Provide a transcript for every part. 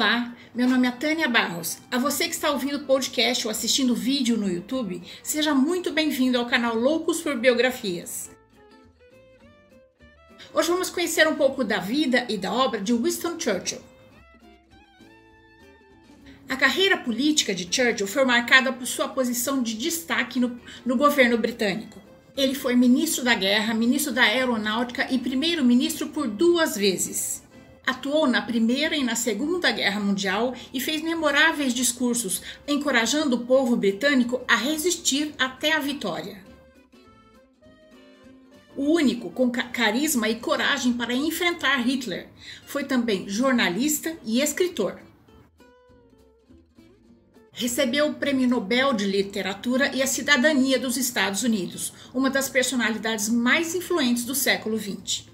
Olá, meu nome é Tânia Barros. A você que está ouvindo o podcast ou assistindo vídeo no YouTube, seja muito bem-vindo ao canal Loucos por Biografias. Hoje vamos conhecer um pouco da vida e da obra de Winston Churchill. A carreira política de Churchill foi marcada por sua posição de destaque no, no governo britânico. Ele foi ministro da Guerra, ministro da Aeronáutica e primeiro-ministro por duas vezes. Atuou na Primeira e na Segunda Guerra Mundial e fez memoráveis discursos, encorajando o povo britânico a resistir até a vitória. O único com carisma e coragem para enfrentar Hitler, foi também jornalista e escritor. Recebeu o Prêmio Nobel de Literatura e a Cidadania dos Estados Unidos, uma das personalidades mais influentes do século XX.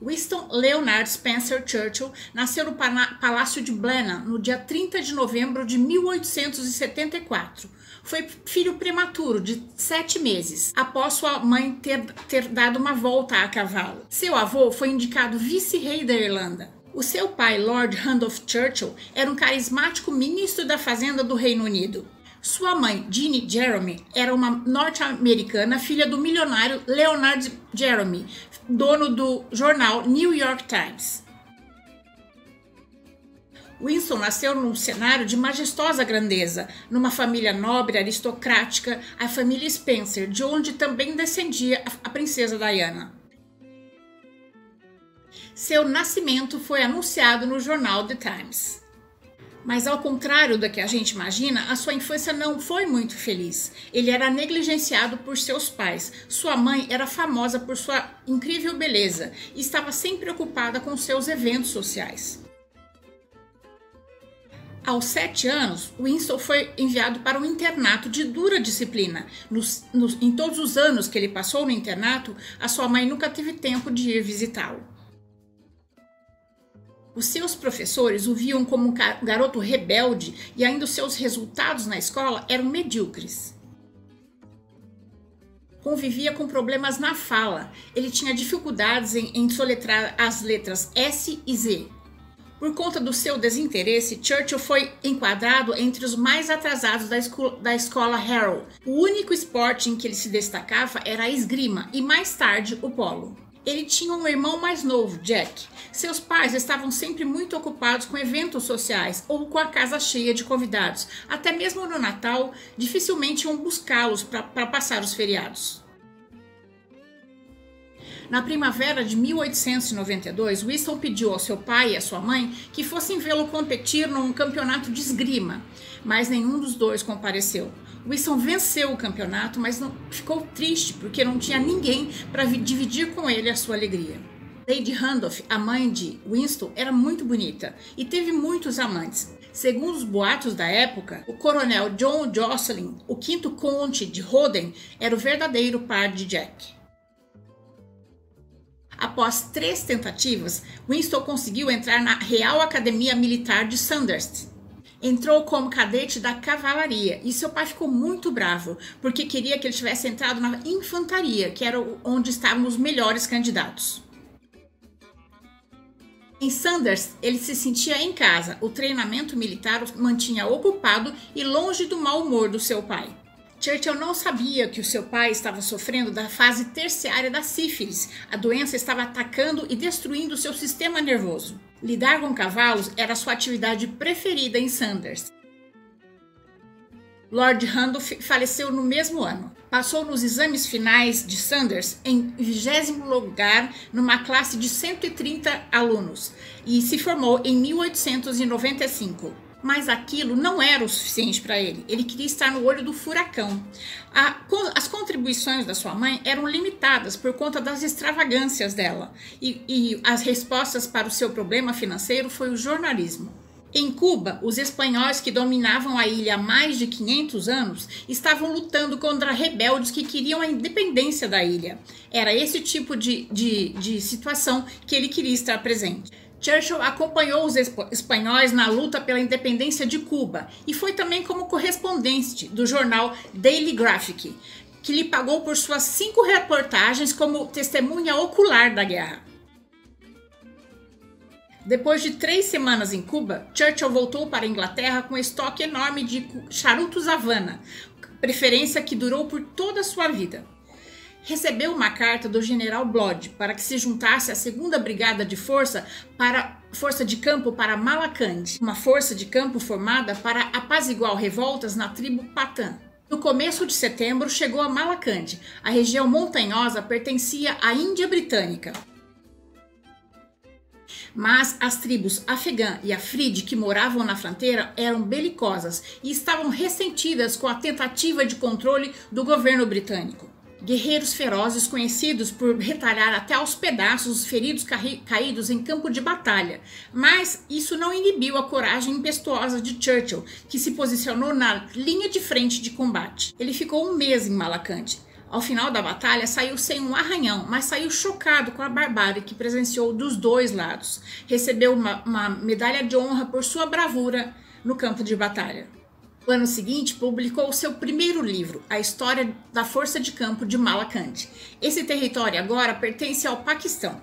Winston Leonard Spencer Churchill nasceu no Palácio de Blenheim no dia 30 de novembro de 1874. Foi filho prematuro de sete meses, após sua mãe ter, ter dado uma volta a cavalo. Seu avô foi indicado vice-rei da Irlanda. O seu pai, Lord Randolph Churchill, era um carismático ministro da Fazenda do Reino Unido. Sua mãe, Jeannie Jeremy, era uma norte-americana, filha do milionário Leonard Jeremy, dono do jornal New York Times. Winston nasceu num cenário de majestosa grandeza, numa família nobre, aristocrática, a família Spencer, de onde também descendia a princesa Diana. Seu nascimento foi anunciado no jornal The Times. Mas ao contrário do que a gente imagina, a sua infância não foi muito feliz. Ele era negligenciado por seus pais. Sua mãe era famosa por sua incrível beleza e estava sempre ocupada com seus eventos sociais. Aos sete anos, Winston foi enviado para um internato de dura disciplina. Nos, nos, em todos os anos que ele passou no internato, a sua mãe nunca teve tempo de ir visitá-lo. Os seus professores o viam como um garoto rebelde e ainda os seus resultados na escola eram medíocres. Convivia com problemas na fala. Ele tinha dificuldades em, em soletrar as letras S e Z. Por conta do seu desinteresse, Churchill foi enquadrado entre os mais atrasados da, da escola Harrow. O único esporte em que ele se destacava era a esgrima e mais tarde o polo. Ele tinha um irmão mais novo, Jack. Seus pais estavam sempre muito ocupados com eventos sociais ou com a casa cheia de convidados. Até mesmo no Natal, dificilmente iam buscá-los para passar os feriados. Na primavera de 1892, Winston pediu ao seu pai e à sua mãe que fossem vê-lo competir num campeonato de esgrima, mas nenhum dos dois compareceu. Winston venceu o campeonato, mas não, ficou triste porque não tinha ninguém para dividir com ele a sua alegria. Lady Randolph, a mãe de Winston, era muito bonita e teve muitos amantes. Segundo os boatos da época, o coronel John Jocelyn, o quinto conde de Roden, era o verdadeiro par de Jack. Após três tentativas, Winston conseguiu entrar na Real Academia Militar de Sandhurst, entrou como cadete da cavalaria e seu pai ficou muito bravo porque queria que ele tivesse entrado na infantaria, que era onde estavam os melhores candidatos. Em Sanders, ele se sentia em casa. O treinamento militar o mantinha ocupado e longe do mau humor do seu pai. Churchill não sabia que o seu pai estava sofrendo da fase terciária da sífilis. A doença estava atacando e destruindo seu sistema nervoso. Lidar com cavalos era sua atividade preferida em Sanders. Lord Randolph faleceu no mesmo ano. Passou nos exames finais de Sanders em 20 lugar numa classe de 130 alunos e se formou em 1895 mas aquilo não era o suficiente para ele. Ele queria estar no olho do furacão. A, as contribuições da sua mãe eram limitadas por conta das extravagâncias dela, e, e as respostas para o seu problema financeiro foi o jornalismo. Em Cuba, os espanhóis que dominavam a ilha há mais de 500 anos estavam lutando contra rebeldes que queriam a independência da ilha. Era esse tipo de, de, de situação que ele queria estar presente. Churchill acompanhou os espanhóis na luta pela independência de Cuba e foi também como correspondente do jornal Daily Graphic, que lhe pagou por suas cinco reportagens como testemunha ocular da guerra. Depois de três semanas em Cuba, Churchill voltou para a Inglaterra com um estoque enorme de charutos Havana, preferência que durou por toda a sua vida. Recebeu uma carta do general Blood para que se juntasse à segunda brigada de força para força de campo para Malakand, uma força de campo formada para apaziguar revoltas na tribo Patã. No começo de setembro chegou a Malakand. A região montanhosa pertencia à Índia Britânica. Mas as tribos afegã e afrid que moravam na fronteira eram belicosas e estavam ressentidas com a tentativa de controle do governo britânico. Guerreiros ferozes conhecidos por retalhar até aos pedaços os feridos caídos em campo de batalha. Mas isso não inibiu a coragem impetuosa de Churchill, que se posicionou na linha de frente de combate. Ele ficou um mês em Malacante, ao final da batalha, saiu sem um arranhão, mas saiu chocado com a barbárie que presenciou dos dois lados. Recebeu uma, uma medalha de honra por sua bravura no campo de batalha. No ano seguinte, publicou seu primeiro livro, A História da Força de Campo de Malakand. Esse território agora pertence ao Paquistão.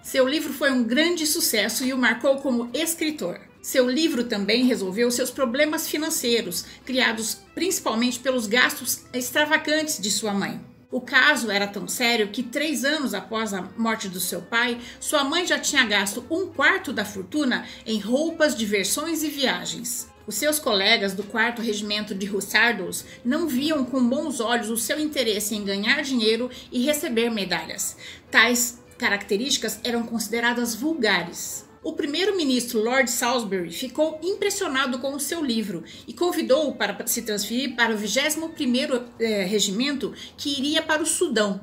Seu livro foi um grande sucesso e o marcou como escritor. Seu livro também resolveu seus problemas financeiros, criados principalmente pelos gastos extravagantes de sua mãe. O caso era tão sério que, três anos após a morte do seu pai, sua mãe já tinha gasto um quarto da fortuna em roupas, diversões e viagens. Os seus colegas do 4 Regimento de Hussardos não viam com bons olhos o seu interesse em ganhar dinheiro e receber medalhas. Tais características eram consideradas vulgares. O primeiro-ministro Lord Salisbury ficou impressionado com o seu livro e convidou-o para se transferir para o 21º eh, Regimento que iria para o Sudão,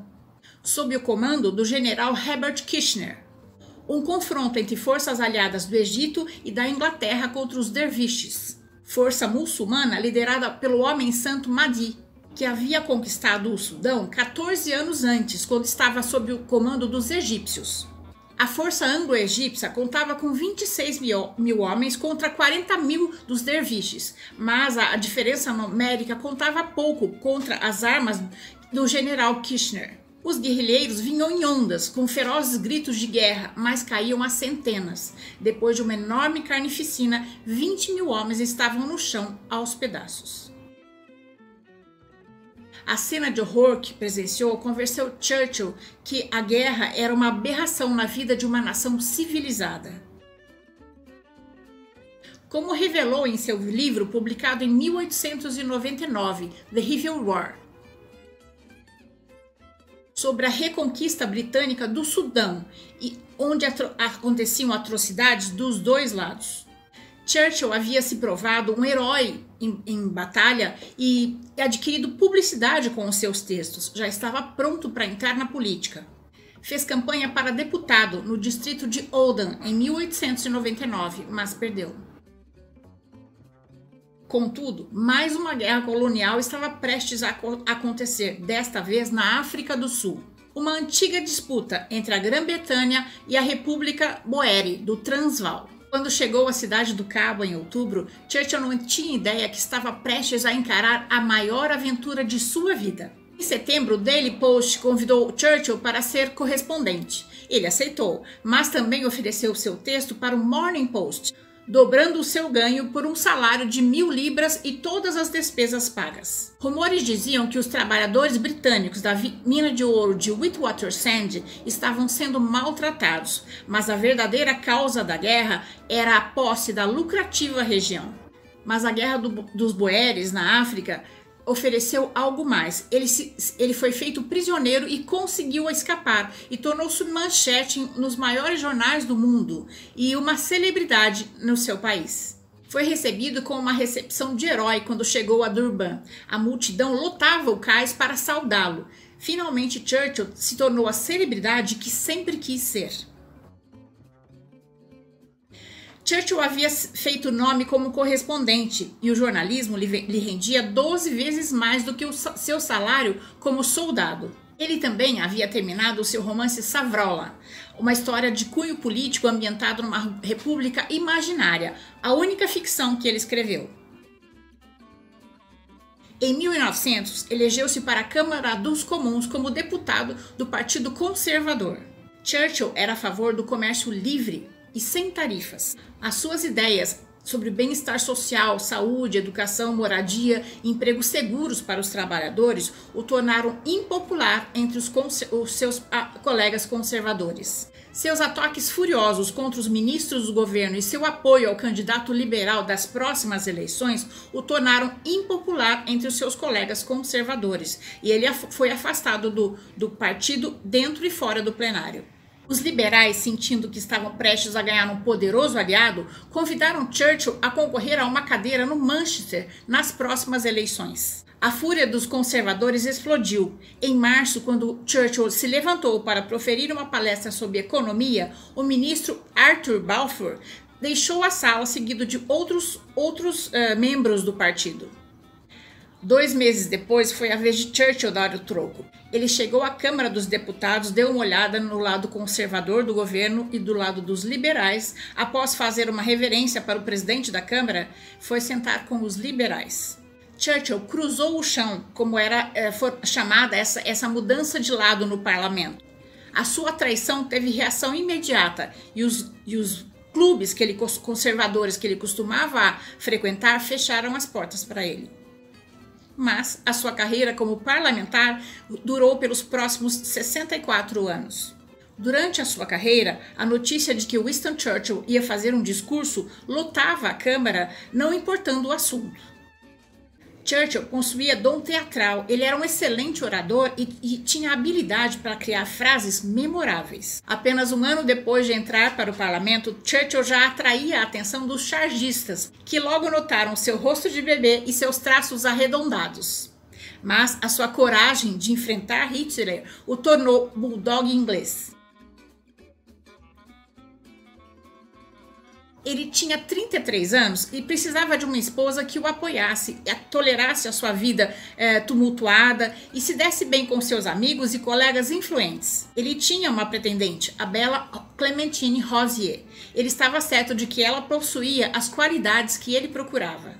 sob o comando do general Herbert Kitchener. Um confronto entre forças aliadas do Egito e da Inglaterra contra os derviches, força muçulmana liderada pelo homem santo Mahdi, que havia conquistado o Sudão 14 anos antes, quando estava sob o comando dos egípcios. A força anglo-egípcia contava com 26 mil, mil, homens contra 40 mil dos derviches, mas a, a diferença numérica contava pouco contra as armas do general Kirchner. Os guerrilheiros vinham em ondas, com ferozes gritos de guerra, mas caíam a centenas. Depois de uma enorme carnificina, 20 mil homens estavam no chão aos pedaços. A cena de horror que presenciou convenceu Churchill que a guerra era uma aberração na vida de uma nação civilizada. Como revelou em seu livro publicado em 1899, The Civil War, sobre a reconquista britânica do Sudão e onde atro aconteciam atrocidades dos dois lados. Churchill havia se provado um herói em, em, batalha e adquirido publicidade com os seus textos. Já estava pronto para entrar na política. Fez campanha para deputado no distrito de Oldham em 1899, mas perdeu. Contudo, mais uma guerra colonial estava prestes a acontecer, desta vez na África do Sul. Uma antiga disputa entre a Grã-Bretanha e a República Boer do Transvaal. Quando chegou à cidade do Cabo em outubro, Churchill não tinha ideia que estava prestes a encarar a maior aventura de sua vida. Em setembro, o Daily Post convidou Churchill para ser correspondente. Ele aceitou, mas também ofereceu seu texto para o Morning Post, dobrando o seu ganho por um salário de mil libras e todas as despesas pagas. Rumores diziam que os trabalhadores britânicos da mina de ouro de Witwatersrand estavam sendo maltratados, mas a verdadeira causa da guerra era a posse da lucrativa região. Mas a guerra do, dos Boeres na África ofereceu algo mais. Ele, se, ele foi feito prisioneiro e conseguiu escapar e tornou-se manchete nos maiores jornais do mundo e uma celebridade no seu país. Foi recebido com uma recepção de herói quando chegou a Durban. A multidão lotava o cais para saudá-lo. Finalmente, Churchill se tornou a celebridade que sempre quis ser. Churchill havia feito nome como correspondente e o jornalismo lhe rendia 12 vezes mais do que o seu salário como soldado. Ele também havia terminado o seu romance Savrola, uma história de cunho político ambientado numa república imaginária, a única ficção que ele escreveu. Em 1900, elegeu-se para a Câmara dos Comuns como deputado do Partido Conservador. Churchill era a favor do comércio livre e sem tarifas. As suas ideias sobre bem-estar social, saúde, educação, moradia empregos seguros para os trabalhadores o tornaram impopular entre os, os seus ah, colegas conservadores. Seus ataques furiosos contra os ministros do governo e seu apoio ao candidato liberal das próximas eleições o tornaram impopular entre os seus colegas conservadores e ele foi afastado do, do partido dentro e fora do plenário. Os liberais, sentindo que estavam prestes a ganhar um poderoso aliado, convidaram Churchill a concorrer a uma cadeira no Manchester nas próximas eleições. A fúria dos conservadores explodiu. Em março, quando Churchill se levantou para proferir uma palestra sobre economia, o ministro Arthur Balfour deixou a sala seguido de outros, outros uh, membros do partido. Dois meses depois, foi a vez de Churchill dar o troco. Ele chegou à Câmara dos Deputados, deu uma olhada no lado conservador do governo e do lado dos liberais. Após fazer uma reverência para o presidente da Câmara, foi sentar com os liberais. Churchill cruzou o chão, como era é, chamada essa, essa mudança de lado no parlamento. A sua traição teve reação imediata e os, e os clubes que ele, conservadores que ele costumava frequentar fecharam as portas para ele. Mas a sua carreira como parlamentar durou pelos próximos 64 anos. Durante a sua carreira, a notícia de que Winston Churchill ia fazer um discurso lotava a Câmara, não importando o assunto. Churchill possuía dom teatral, ele era um excelente orador e, e, tinha habilidade para criar frases memoráveis. Apenas um ano depois de entrar para o parlamento, Churchill já atraía a atenção dos chargistas, que logo notaram seu rosto de bebê e seus traços arredondados. Mas a sua coragem de enfrentar Hitler o tornou bulldog inglês. Ele tinha 33 anos e precisava de uma esposa que o apoiasse, tolerasse a sua vida é, tumultuada e se desse bem com seus amigos e colegas influentes. Ele tinha uma pretendente, a bela Clementine Rosier. Ele estava certo de que ela possuía as qualidades que ele procurava.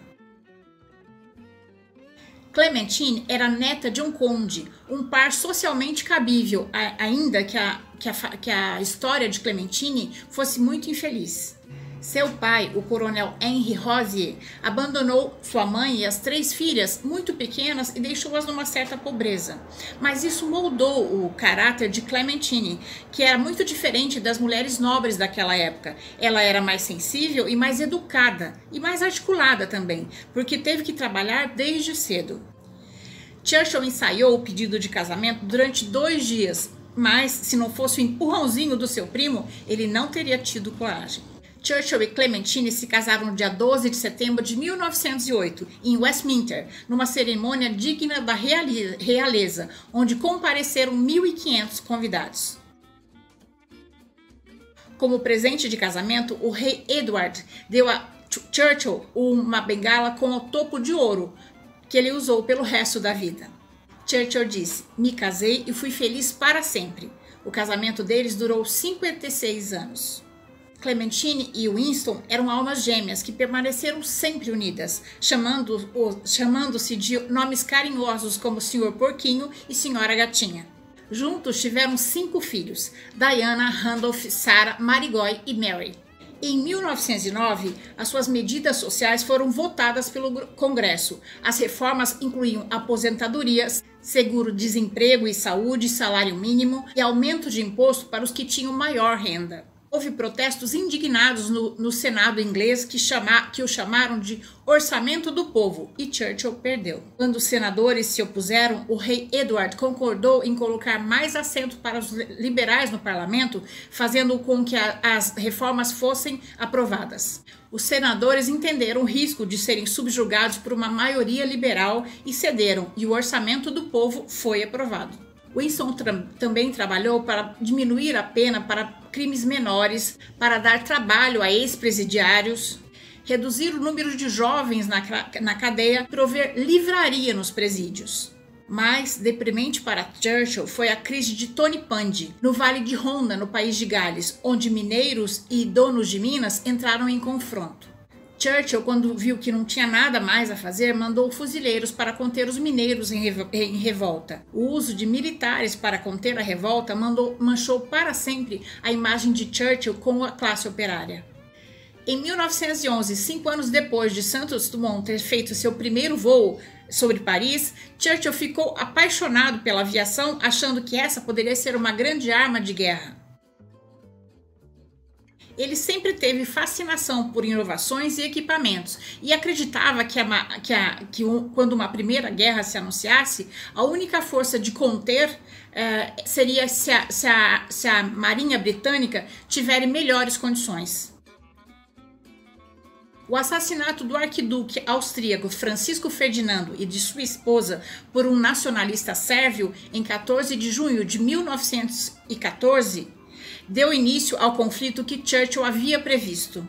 Clementine era neta de um conde, um par socialmente cabível, ainda que a, que a, que a história de Clementine fosse muito infeliz. Seu pai, o coronel Henry Rosier, abandonou sua mãe e as três filhas muito pequenas e deixou-as numa certa pobreza. Mas isso moldou o caráter de Clementine, que era muito diferente das mulheres nobres daquela época. Ela era mais sensível e mais educada e mais articulada também, porque teve que trabalhar desde cedo. Churchill ensaiou o pedido de casamento durante dois dias, mas se não fosse o empurrãozinho do seu primo, ele não teria tido coragem. Churchill e Clementine se casaram no dia 12 de setembro de 1908, em Westminster, numa cerimônia digna da realeza, onde compareceram 1.500 convidados. Como presente de casamento, o rei Edward deu a Churchill uma bengala com o topo de ouro, que ele usou pelo resto da vida. Churchill disse: Me casei e fui feliz para sempre. O casamento deles durou 56 anos. Clementine e Winston eram almas gêmeas que permaneceram sempre unidas, chamando-se chamando de nomes carinhosos como Senhor Porquinho e Senhora Gatinha. Juntos tiveram cinco filhos: Diana, Randolph, Sarah, Marigoy e Mary. Em 1909, as suas medidas sociais foram votadas pelo Congresso. As reformas incluíam aposentadorias, seguro-desemprego e saúde, salário mínimo e aumento de imposto para os que tinham maior renda. Houve protestos indignados no, no Senado inglês que, chama, que o chamaram de orçamento do povo e Churchill perdeu. Quando os senadores se opuseram, o rei Edward concordou em colocar mais assento para os liberais no parlamento, fazendo com que a, as reformas fossem aprovadas. Os senadores entenderam o risco de serem subjugados por uma maioria liberal e cederam, e o orçamento do povo foi aprovado. Winston tra também trabalhou para diminuir a pena para crimes menores, para dar trabalho a ex-presidiários, reduzir o número de jovens na, na cadeia, prover livraria nos presídios. Mais deprimente para Churchill foi a crise de Tony Pandi, no Vale de Ronda, no país de Gales, onde mineiros e donos de minas entraram em confronto. Churchill, quando viu que não tinha nada mais a fazer, mandou fuzileiros para conter os mineiros em, em revolta. O uso de militares para conter a revolta mandou, manchou para sempre a imagem de Churchill com a classe operária. Em 1911, cinco anos depois de Santos Dumont ter feito seu primeiro voo sobre Paris, Churchill ficou apaixonado pela aviação, achando que essa poderia ser uma grande arma de guerra. Ele sempre teve fascinação por inovações e equipamentos e acreditava que, a, que, a, que quando uma primeira guerra se anunciasse, a única força de conter uh, seria se a, se, se a Marinha Britânica tiver melhores condições. O assassinato do arquiduque austríaco Francisco Ferdinando e de sua esposa por um nacionalista sérvio em 14 de junho de 1914 deu início ao conflito que Churchill havia previsto.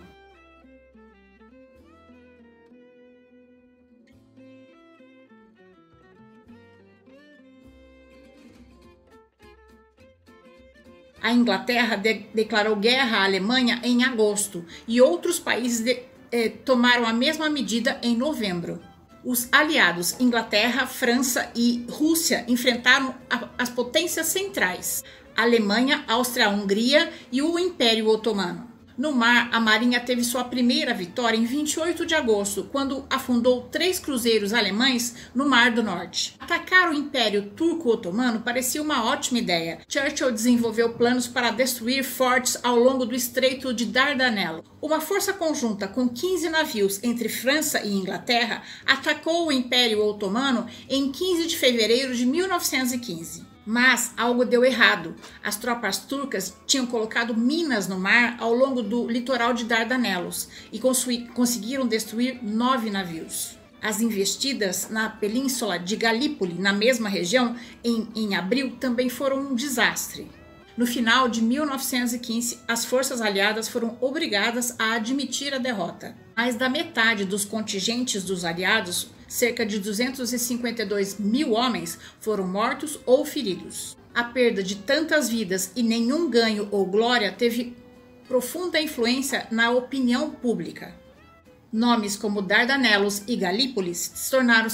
A Inglaterra de declarou guerra à Alemanha em agosto e outros países eh, tomaram a mesma medida em novembro. Os aliados Inglaterra, França e Rússia enfrentaram a, as potências centrais. Alemanha, Áustria-Hungria e o Império Otomano. No mar, a Marinha teve sua primeira vitória em 28 de agosto, quando afundou três cruzeiros alemães no Mar do Norte. Atacar o Império Turco-Otomano parecia uma ótima ideia. Churchill desenvolveu planos para destruir fortes ao longo do Estreito de Dardanelo. Uma força conjunta com 15 navios entre França e Inglaterra atacou o Império Otomano em 15 de fevereiro de 1915. Mas algo deu errado. As tropas turcas tinham colocado minas no mar ao longo do litoral de Dardanelos e conseguiram destruir nove navios. As investidas na península de Galípoli, na mesma região, em, em abril, também foram um desastre. No final de 1915, as forças aliadas foram obrigadas a admitir a derrota. Mais da metade dos contingentes dos aliados cerca de 252 mil homens foram mortos ou feridos. A perda de tantas vidas e nenhum ganho ou glória teve profunda influência na opinião pública. Nomes como Dardanelos e Galípolis se tornaram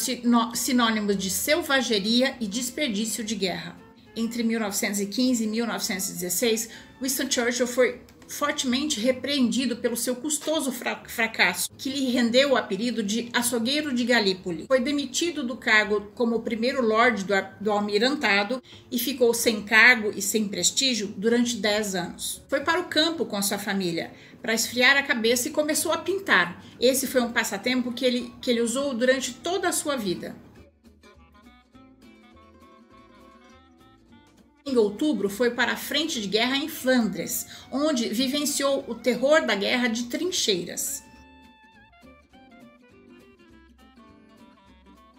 sinônimos de selvageria e desperdício de guerra. Entre 1915 e 1916, Winston Churchill foi fortemente repreendido pelo seu custoso fracasso, que lhe rendeu o apelido de açougueiro de Galípoli. Foi demitido do cargo como primeiro lord do, do almirantado e ficou sem cargo e sem prestígio durante 10 anos. Foi para o campo com a sua família, para esfriar a cabeça e começou a pintar. Esse foi um passatempo que ele, que ele usou durante toda a sua vida. Em outubro, foi para a frente de guerra em Flandres, onde vivenciou o terror da guerra de trincheiras.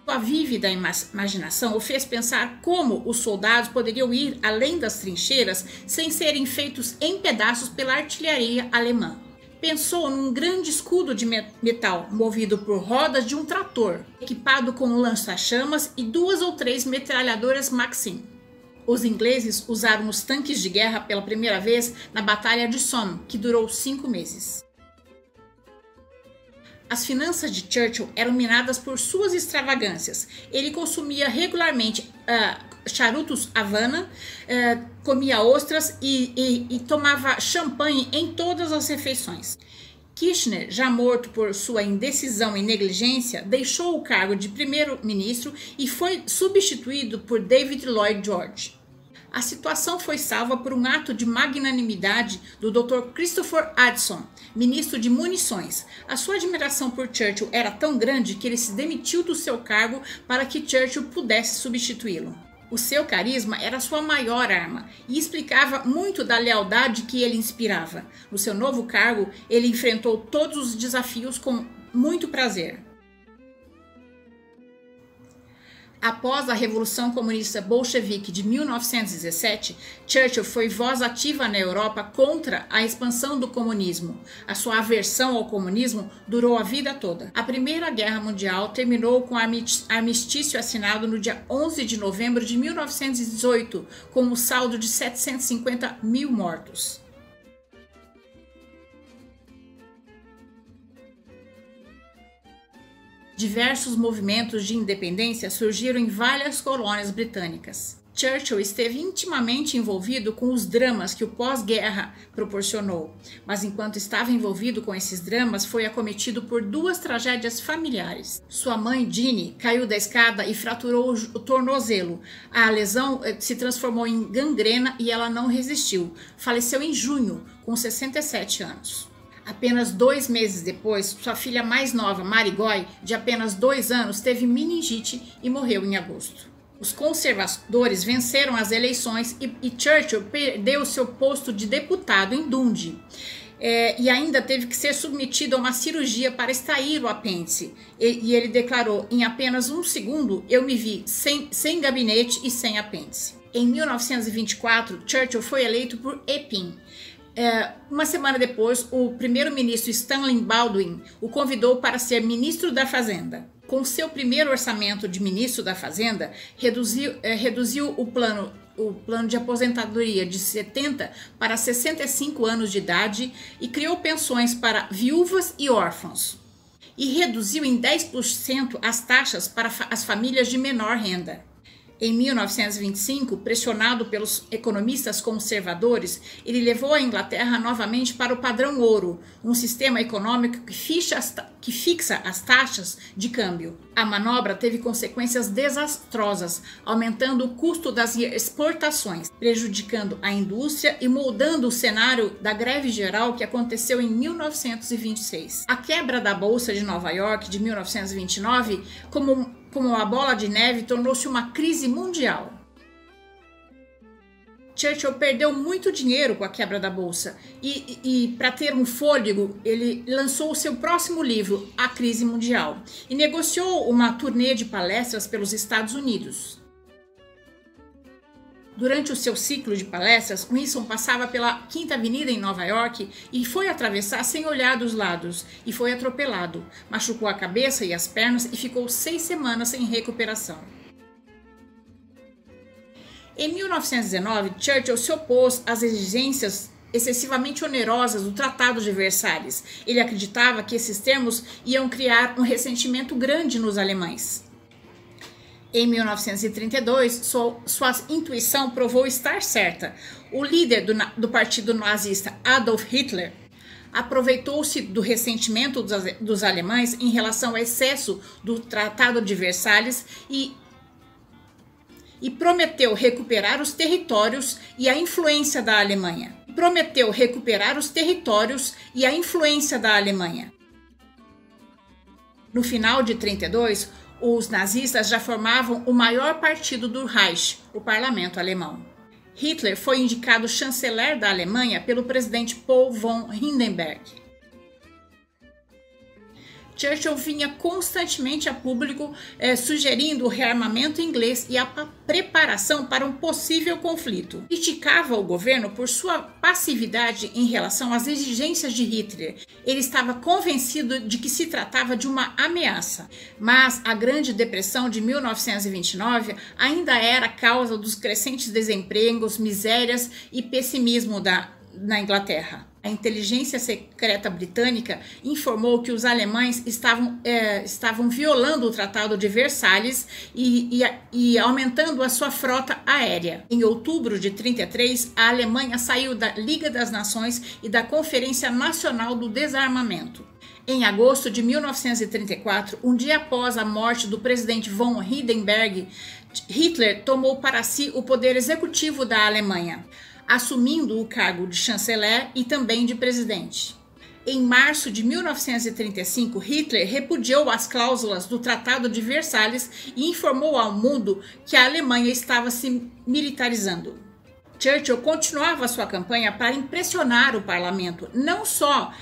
A vívida imaginação o fez pensar como os soldados poderiam ir além das trincheiras sem serem feitos em pedaços pela artilharia alemã. Pensou num grande escudo de metal movido por rodas de um trator, equipado com um lança-chamas e duas ou três metralhadoras Maxim. Os ingleses usaram os tanques de guerra pela primeira vez na Batalha de Somme, que durou cinco meses. As finanças de Churchill eram minadas por suas extravagâncias. Ele consumia regularmente uh, charutos Havana, uh, comia ostras e, e, e tomava champanhe em todas as refeições. Kirchner, já morto por sua indecisão e negligência, deixou o cargo de primeiro-ministro e foi substituído por David Lloyd George a situação foi salva por um ato de magnanimidade do Dr. Christopher Addison, ministro de munições. A sua admiração por Churchill era tão grande que ele se demitiu do seu cargo para que Churchill pudesse substituí-lo. O seu carisma era sua maior arma e explicava muito da lealdade que ele inspirava. No seu novo cargo, ele enfrentou todos os desafios com muito prazer. Após a Revolução Comunista Bolchevique de 1917, Churchill foi voz ativa na Europa contra a expansão do comunismo. A sua aversão ao comunismo durou a vida toda. A Primeira Guerra Mundial terminou com o armistício assinado no dia 11 de novembro de 1918, com um saldo de 750 mil mortos. Diversos movimentos de independência surgiram em várias colônias britânicas. Churchill esteve intimamente envolvido com os dramas que o pós-guerra proporcionou, mas enquanto estava envolvido com esses dramas, foi acometido por duas tragédias familiares. Sua mãe, Jeannie, caiu da escada e fraturou o tornozelo. A lesão eh, se transformou em gangrena e ela não resistiu. Faleceu em junho, com 67 anos. Apenas dois meses depois, sua filha mais nova, Marigoy, de apenas dois anos, teve meningite e morreu em agosto. Os conservadores venceram as eleições e, e Churchill perdeu seu posto de deputado em Dundee. É, e ainda teve que ser submetido a uma cirurgia para extrair o apêndice. E, e, ele declarou: em apenas um segundo eu me vi sem, sem gabinete e sem apêndice. Em 1924, Churchill foi eleito por Epping. É, uma semana depois, o primeiro-ministro Stanley Baldwin o convidou para ser ministro da Fazenda com seu primeiro orçamento de ministro da Fazenda, reduziu, eh, reduziu o plano o plano de aposentadoria de 70 para 65 anos de idade e criou pensões para viúvas e órfãos. E reduziu em 10% as taxas para as famílias de menor renda. Em 1925, pressionado pelos economistas conservadores, ele levou a Inglaterra novamente para o padrão ouro, um sistema econômico que as, que fixa as taxas de câmbio. A manobra teve consequências desastrosas, aumentando o custo das exportações, prejudicando a indústria e moldando o cenário da greve geral que aconteceu em 1926. A quebra da Bolsa de Nova York de 1929, como como a bola de neve, tornou-se uma crise mundial. Churchill perdeu muito dinheiro com a quebra da bolsa e, e, e para ter um fôlego, ele lançou o seu próximo livro, A Crise Mundial, e negociou uma turnê de palestras pelos Estados Unidos. Durante o seu ciclo de palestras, Winston passava pela Quinta Avenida em Nova York e foi atravessar sem olhar dos lados e foi atropelado. Machucou a cabeça e as pernas e ficou seis semanas sem recuperação. Em 1919, Churchill se opôs às exigências excessivamente onerosas do Tratado de Versalhes. Ele acreditava que esses termos iam criar um ressentimento grande nos alemães. Em 1932, sua, sua intuição provou estar certa. O líder do, do partido nazista, Adolf Hitler, aproveitou-se do ressentimento dos, dos, alemães em relação ao excesso do Tratado de Versalhes e, e prometeu recuperar os territórios e a influência da Alemanha. Prometeu recuperar os territórios e a influência da Alemanha. No final de 32, os nazistas já formavam o maior partido do Reich, o parlamento alemão. Hitler foi indicado chanceler da Alemanha pelo presidente Paul von Hindenburg. Churchill vinha constantemente a público eh, sugerindo o rearmamento inglês e a preparação para um possível conflito. Criticava o governo por sua passividade em relação às exigências de Hitler. Ele estava convencido de que se tratava de uma ameaça. Mas a Grande Depressão de 1929 ainda era causa dos crescentes desempregos, misérias e pessimismo da, na Inglaterra. A inteligência secreta britânica informou que os alemães estavam, é, estavam violando o Tratado de Versalhes e, e, e, aumentando a sua frota aérea. Em outubro de 33, a Alemanha saiu da Liga das Nações e da Conferência Nacional do Desarmamento. Em agosto de 1934, um dia após a morte do presidente von Hindenburg, Hitler tomou para si o poder executivo da Alemanha assumindo o cargo de chanceler e também de presidente. Em março de 1935, Hitler repudiou as cláusulas do Tratado de Versalhes e informou ao mundo que a Alemanha estava se militarizando. Churchill continuava sua campanha para impressionar o parlamento, não só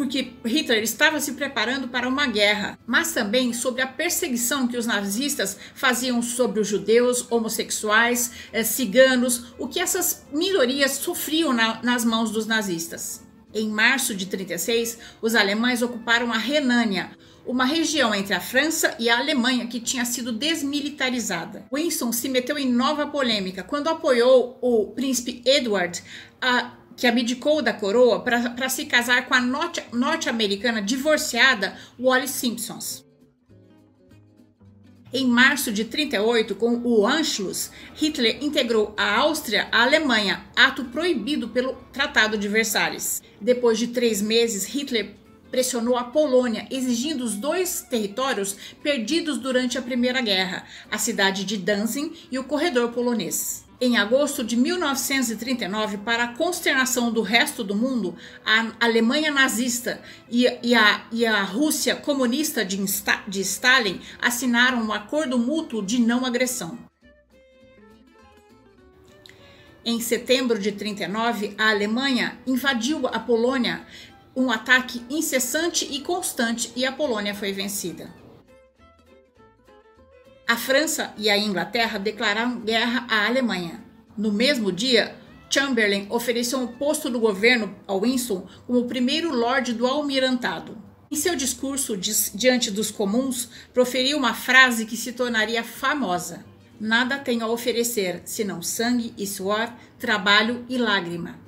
porque Hitler estava se preparando para uma guerra, mas também sobre a perseguição que os nazistas faziam sobre os judeus, homossexuais, eh, ciganos, o que essas minorias sofriam na, nas mãos dos nazistas. Em março de 36, os alemães ocuparam a Renânia, uma região entre a França e a Alemanha que tinha sido desmilitarizada. Winston se meteu em nova polêmica quando apoiou o príncipe Edward a que abdicou da coroa para se casar com a norte-americana divorciada Wallis Simpsons. Em março de 38, com o Anschluss, Hitler integrou a Áustria à Alemanha, ato proibido pelo Tratado de Versalhes. Depois de três meses, Hitler pressionou a Polônia, exigindo os dois territórios perdidos durante a Primeira Guerra, a cidade de Danzig e o corredor polonês. Em agosto de 1939, para a consternação do resto do mundo, a Alemanha nazista e, e, a, e a, Rússia comunista de, de Stalin assinaram um acordo mútuo de não agressão. Em setembro de 39, a Alemanha invadiu a Polônia, um ataque incessante e constante, e a Polônia foi vencida. A França e a Inglaterra declararam guerra à Alemanha. No mesmo dia, Chamberlain ofereceu um posto no governo ao Winston como primeiro Lorde do Almirantado. Em seu discurso diante dos comuns, proferiu uma frase que se tornaria famosa: Nada tenho a oferecer senão sangue e suor, trabalho e lágrima.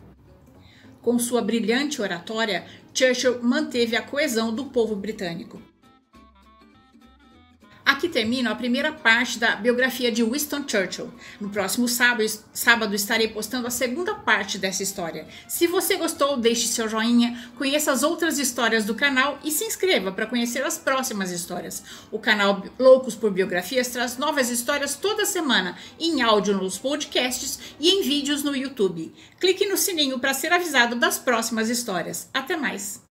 Com sua brilhante oratória, Churchill manteve a coesão do povo britânico. Aqui termina a primeira parte da biografia de Winston Churchill. No próximo sábado, sábado estarei postando a segunda parte dessa história. Se você gostou, deixe seu joinha, conheça as outras histórias do canal e se inscreva para conhecer as próximas histórias. O canal Loucos por Biografias traz novas histórias toda semana, em áudio nos podcasts e em vídeos no YouTube. Clique no sininho para ser avisado das próximas histórias. Até mais!